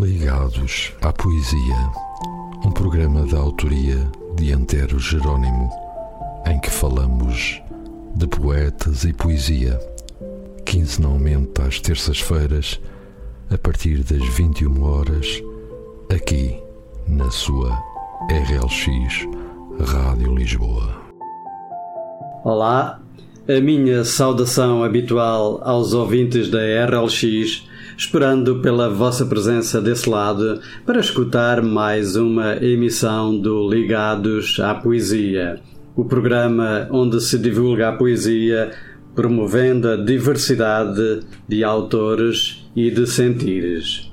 Ligados à Poesia, um programa da autoria de Antero Jerónimo, em que falamos de poetas e poesia, quinzenalmente às terças-feiras, a partir das 21 horas, aqui na sua RLX Rádio Lisboa. Olá, a minha saudação habitual aos ouvintes da RLX esperando pela vossa presença desse lado para escutar mais uma emissão do Ligados à Poesia, o programa onde se divulga a poesia promovendo a diversidade de autores e de sentires.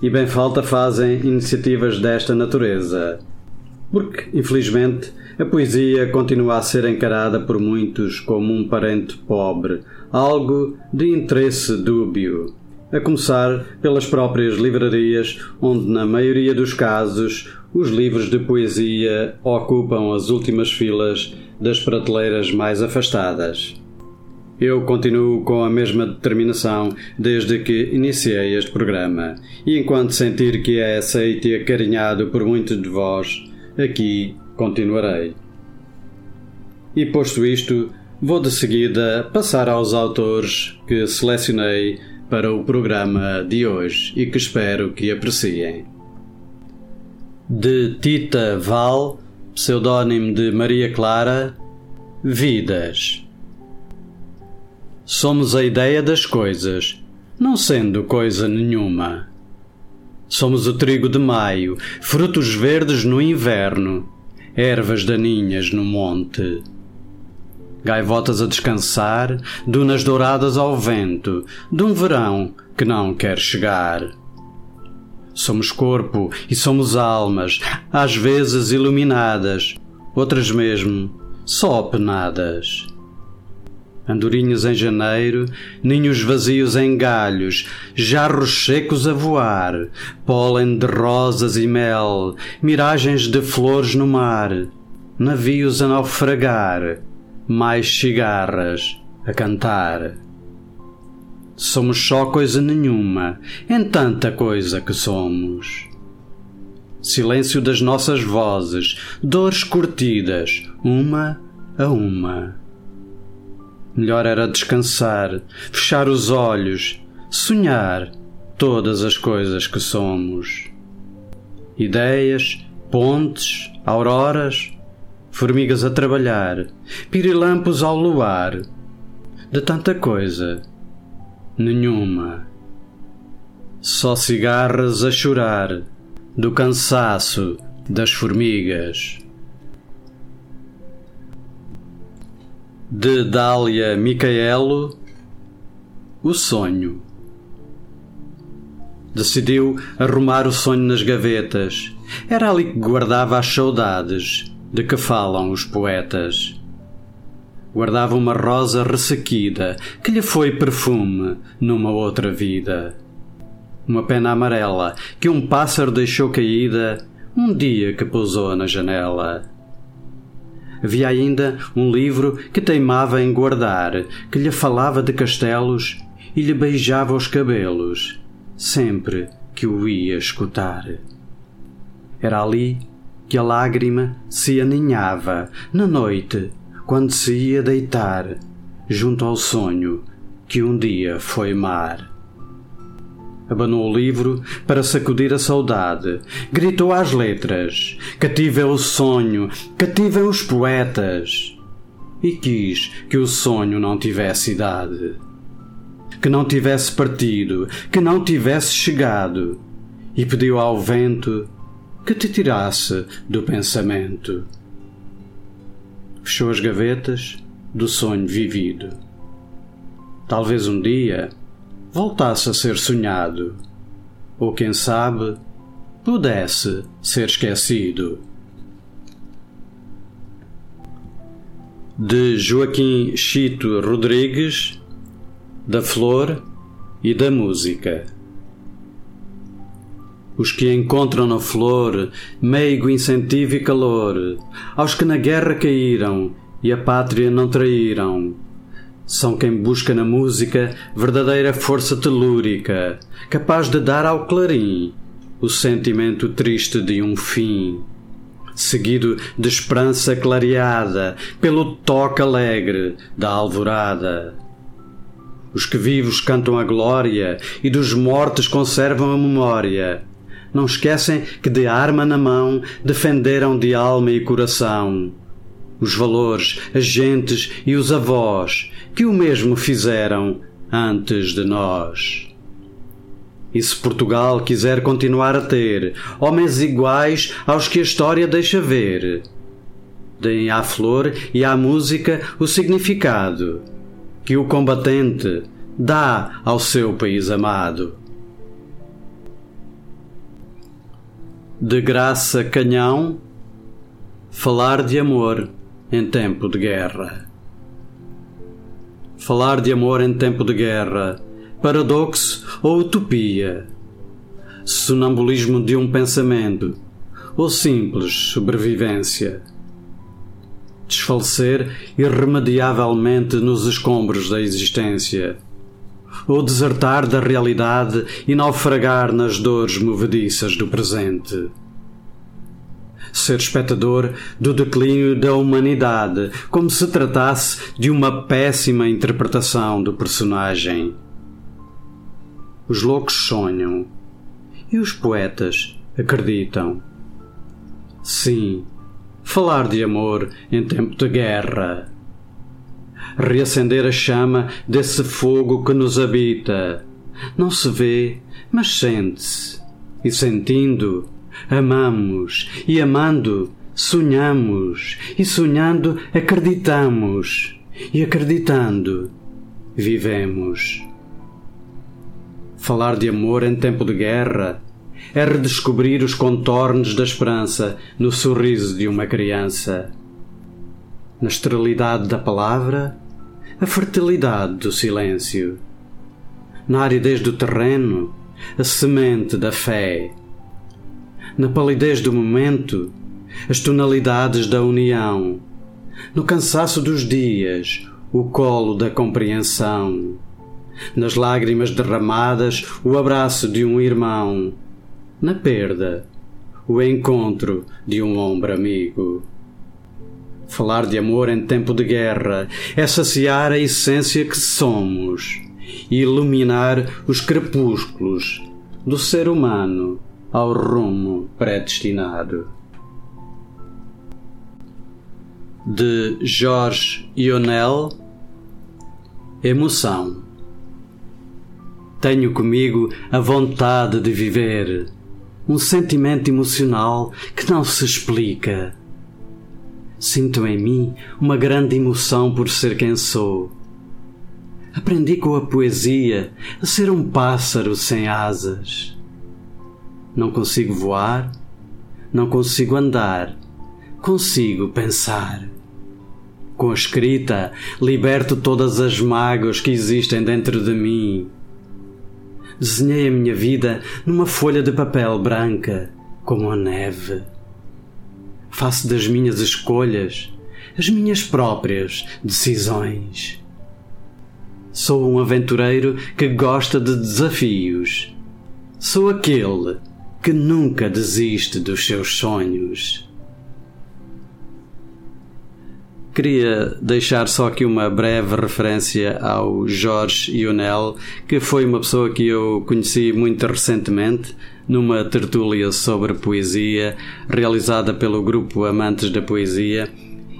E bem falta fazem iniciativas desta natureza, porque, infelizmente, a poesia continua a ser encarada por muitos como um parente pobre, algo de interesse dúbio a começar pelas próprias livrarias, onde, na maioria dos casos, os livros de poesia ocupam as últimas filas das prateleiras mais afastadas. Eu continuo com a mesma determinação desde que iniciei este programa, e enquanto sentir que é aceito e acarinhado por muitos de vós, aqui continuarei. E posto isto, vou de seguida passar aos autores que selecionei para o programa de hoje e que espero que apreciem. De Tita Val, pseudónimo de Maria Clara, Vidas. Somos a ideia das coisas, não sendo coisa nenhuma. Somos o trigo de maio, frutos verdes no inverno, ervas daninhas no monte gaivotas a descansar, dunas douradas ao vento, de um verão que não quer chegar. Somos corpo e somos almas, às vezes iluminadas, outras mesmo só penadas. Andorinhas em janeiro, ninhos vazios em galhos, jarros secos a voar, pólen de rosas e mel, miragens de flores no mar, navios a naufragar, mais cigarras a cantar. Somos só coisa nenhuma, em tanta coisa que somos. Silêncio das nossas vozes, dores curtidas, uma a uma. Melhor era descansar, fechar os olhos, sonhar todas as coisas que somos. Ideias, pontes, auroras, formigas a trabalhar, pirilampos ao luar, de tanta coisa, nenhuma. Só cigarras a chorar do cansaço das formigas. De Dália Micaelo, O Sonho. Decidiu arrumar o sonho nas gavetas. Era ali que guardava as saudades de que falam os poetas. Guardava uma rosa ressequida que lhe foi perfume numa outra vida. Uma pena amarela que um pássaro deixou caída um dia que pousou na janela. Havia ainda um livro que teimava em guardar, que lhe falava de castelos e lhe beijava os cabelos, sempre que o ia escutar. Era ali que a lágrima se aninhava na noite quando se ia deitar junto ao sonho que um dia foi mar. Abanou o livro para sacudir a saudade, gritou às letras: Cativem o sonho, cativem os poetas! E quis que o sonho não tivesse idade, que não tivesse partido, que não tivesse chegado, e pediu ao vento que te tirasse do pensamento. Fechou as gavetas do sonho vivido. Talvez um dia voltasse a ser sonhado, ou quem sabe, pudesse ser esquecido. De Joaquim Chito Rodrigues, da Flor e da Música os que encontram na flor meigo incentivo e calor, aos que na guerra caíram e a pátria não traíram, São quem busca na música verdadeira força telúrica, capaz de dar ao clarim o sentimento triste de um fim, seguido de esperança clareada pelo toque alegre da alvorada. Os que vivos cantam a glória e dos mortos conservam a memória. Não esquecem que de arma na mão defenderam de alma e coração os valores, as gentes e os avós que o mesmo fizeram antes de nós. E se Portugal quiser continuar a ter homens iguais aos que a história deixa ver, deem à flor e à música o significado que o combatente dá ao seu país amado. De graça canhão, falar de amor em tempo de guerra. Falar de amor em tempo de guerra, paradoxo ou utopia, sonambulismo de um pensamento ou simples sobrevivência. Desfalecer irremediavelmente nos escombros da existência, ou desertar da realidade e naufragar nas dores movediças do presente ser espectador do declínio da humanidade, como se tratasse de uma péssima interpretação do personagem. Os loucos sonham e os poetas acreditam. Sim, falar de amor em tempo de guerra. Reacender a chama desse fogo que nos habita. Não se vê, mas sente-se. E sentindo, amamos e amando sonhamos e sonhando acreditamos e acreditando vivemos. Falar de amor em tempo de guerra é redescobrir os contornos da esperança no sorriso de uma criança. Na esterilidade da palavra, a fertilidade do silêncio. Na aridez do terreno, a semente da fé na palidez do momento, as tonalidades da união, no cansaço dos dias, o colo da compreensão, nas lágrimas derramadas, o abraço de um irmão, na perda, o encontro de um ombro amigo. Falar de amor em tempo de guerra é saciar a essência que somos e iluminar os crepúsculos do ser humano ao rumo predestinado. De Jorge Ionel Emoção Tenho comigo a vontade de viver, um sentimento emocional que não se explica. Sinto em mim uma grande emoção por ser quem sou. Aprendi com a poesia a ser um pássaro sem asas não consigo voar, não consigo andar, consigo pensar. Com a escrita, liberto todas as mágoas que existem dentro de mim. Desenhei a minha vida numa folha de papel branca, como a neve. Faço das minhas escolhas as minhas próprias decisões. Sou um aventureiro que gosta de desafios. Sou aquele que nunca desiste dos seus sonhos. Queria deixar só aqui uma breve referência ao Jorge Ionel, que foi uma pessoa que eu conheci muito recentemente numa tertúlia sobre poesia realizada pelo grupo Amantes da Poesia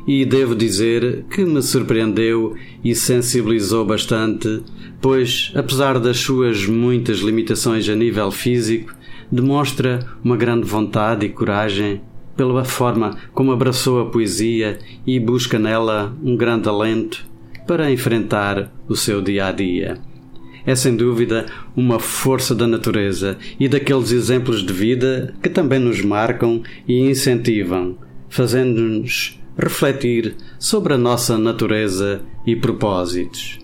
e devo dizer que me surpreendeu e sensibilizou bastante, pois, apesar das suas muitas limitações a nível físico, demonstra uma grande vontade e coragem pela forma como abraçou a poesia e busca nela um grande alento para enfrentar o seu dia a dia. É sem dúvida uma força da natureza e daqueles exemplos de vida que também nos marcam e incentivam, fazendo-nos refletir sobre a nossa natureza e propósitos.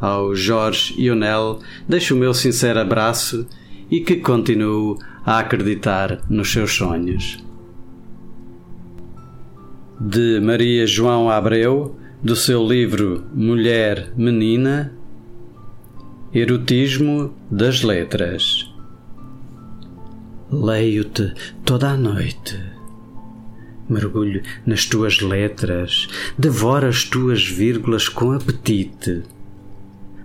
Ao Jorge Ionel deixo o meu sincero abraço e que continuo a acreditar nos seus sonhos. De Maria João Abreu, do seu livro Mulher Menina, Erotismo das Letras. Leio-te toda a noite. Mergulho nas tuas letras, devoro as tuas vírgulas com apetite.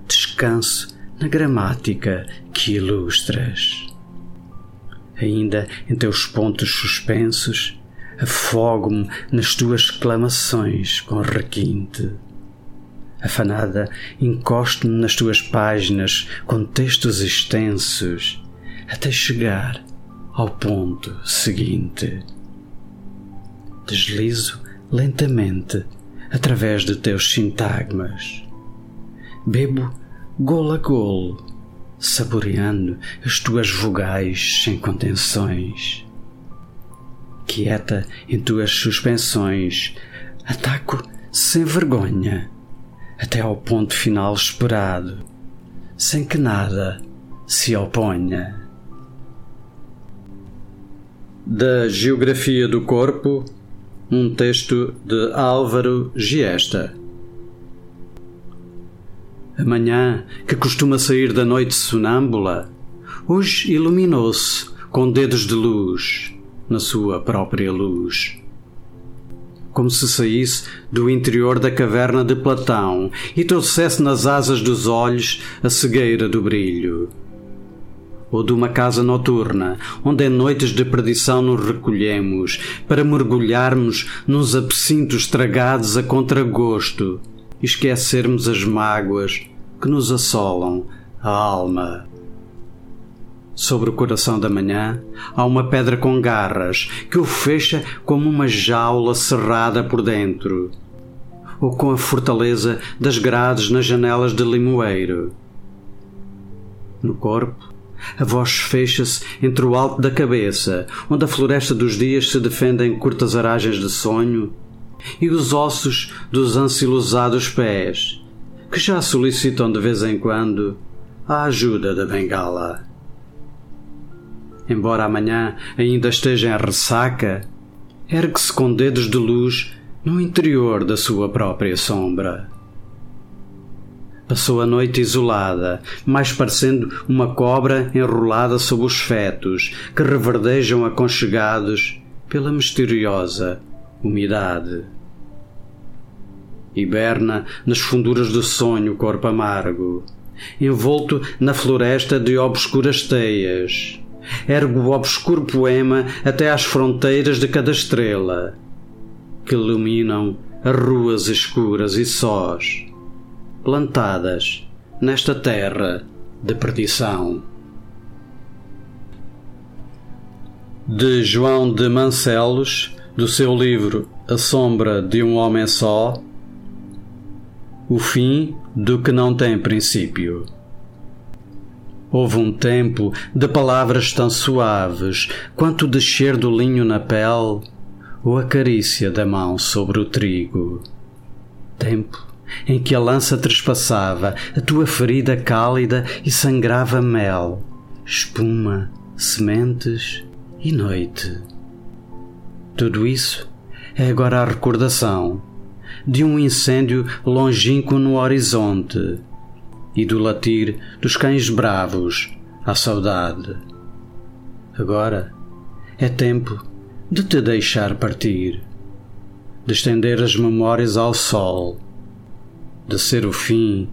Descanso na gramática que ilustras. Ainda em teus pontos suspensos, afogo-me nas tuas exclamações com requinte. Afanada, encosto-me nas tuas páginas com textos extensos, até chegar ao ponto seguinte. Deslizo lentamente através de teus sintagmas. Bebo golo a golo, saboreando as tuas vogais sem contenções quieta em tuas suspensões, ataco sem vergonha, até ao ponto final esperado, sem que nada se oponha. Da Geografia do Corpo, um texto de Álvaro Giesta. A manhã, que costuma sair da noite sonâmbula, hoje iluminou-se com dedos de luz na sua própria luz. Como se saísse do interior da caverna de Platão e trouxesse nas asas dos olhos a cegueira do brilho. Ou de uma casa noturna, onde em noites de perdição nos recolhemos para mergulharmos nos absintos tragados a contragosto esquecermos as mágoas que nos assolam a alma. Sobre o coração da manhã há uma pedra com garras que o fecha como uma jaula cerrada por dentro, ou com a fortaleza das grades nas janelas de limoeiro. No corpo, a voz fecha-se entre o alto da cabeça, onde a floresta dos dias se defende em curtas aragens de sonho, e os ossos dos ansilosados pés, que já solicitam de vez em quando a ajuda da bengala embora amanhã ainda esteja em ressaca, ergue-se com dedos de luz no interior da sua própria sombra. Passou a noite isolada, mais parecendo uma cobra enrolada sob os fetos que reverdejam aconchegados pela misteriosa umidade. Hiberna nas funduras do sonho corpo amargo, envolto na floresta de obscuras teias, ergo o obscuro poema até às fronteiras de cada estrela, que iluminam as ruas escuras e sós, plantadas nesta terra de perdição. De João de Mancelos, do seu livro A Sombra de um Homem Só, o fim do que não tem princípio. Houve um tempo de palavras tão suaves quanto o descer do linho na pele ou a carícia da mão sobre o trigo. Tempo em que a lança trespassava a tua ferida cálida e sangrava mel, espuma, sementes e noite. Tudo isso é agora a recordação de um incêndio longínquo no horizonte e do latir dos cães bravos à saudade. Agora é tempo de te deixar partir, de estender as memórias ao sol, de ser o fim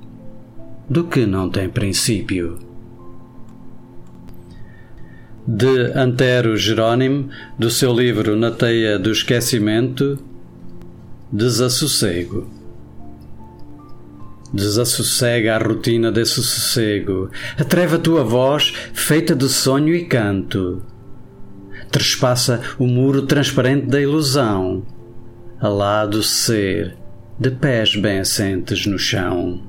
do que não tem princípio. De Antero Jerônimo, do seu livro Na Teia do Esquecimento, Desassossego. Desassossega a rotina desse sossego, atreva a tua voz feita de sonho e canto. Trespassa o muro transparente da ilusão, alá do ser, de pés bem assentes no chão.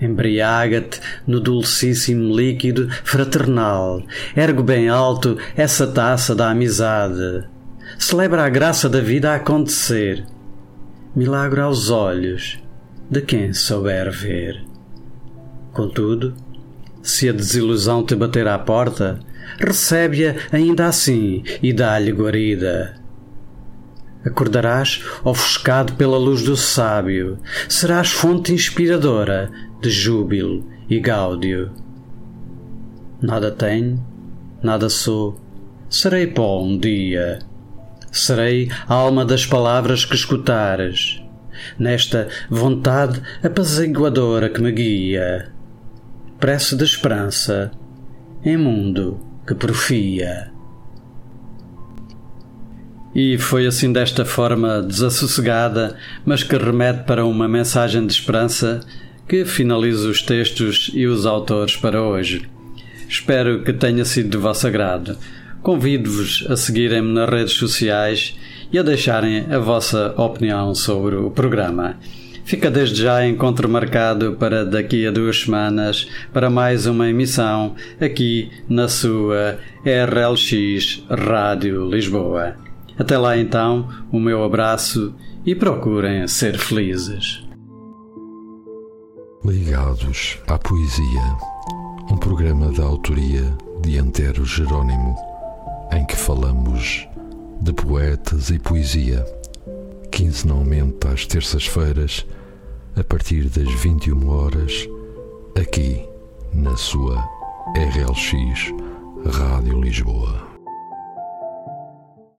Embriaga-te no dulcíssimo líquido fraternal, ergue bem alto essa taça da amizade. Celebra a graça da vida a acontecer. Milagre aos olhos, de quem souber ver. Contudo, se a desilusão te bater à porta, recebe-a ainda assim e dá-lhe guarida. Acordarás ofuscado pela luz do sábio, serás fonte inspiradora de júbilo e gáudio. Nada tenho, nada sou, serei pó um dia. Serei alma das palavras que escutares, nesta vontade apaziguadora que me guia. Prece de esperança em mundo que profia. E foi assim desta forma desassossegada, mas que remete para uma mensagem de esperança, que finalizo os textos e os autores para hoje. Espero que tenha sido de vosso agrado. Convido-vos a seguirem-me nas redes sociais e a deixarem a vossa opinião sobre o programa. Fica desde já encontro marcado para daqui a duas semanas para mais uma emissão aqui na sua RLX Rádio Lisboa. Até lá então, o meu abraço e procurem ser felizes. Ligados à Poesia, um programa da autoria de Antero Jerónimo, em que falamos de poetas e poesia, quinzenalmente às terças-feiras, a partir das 21 horas, aqui na sua RLX Rádio Lisboa.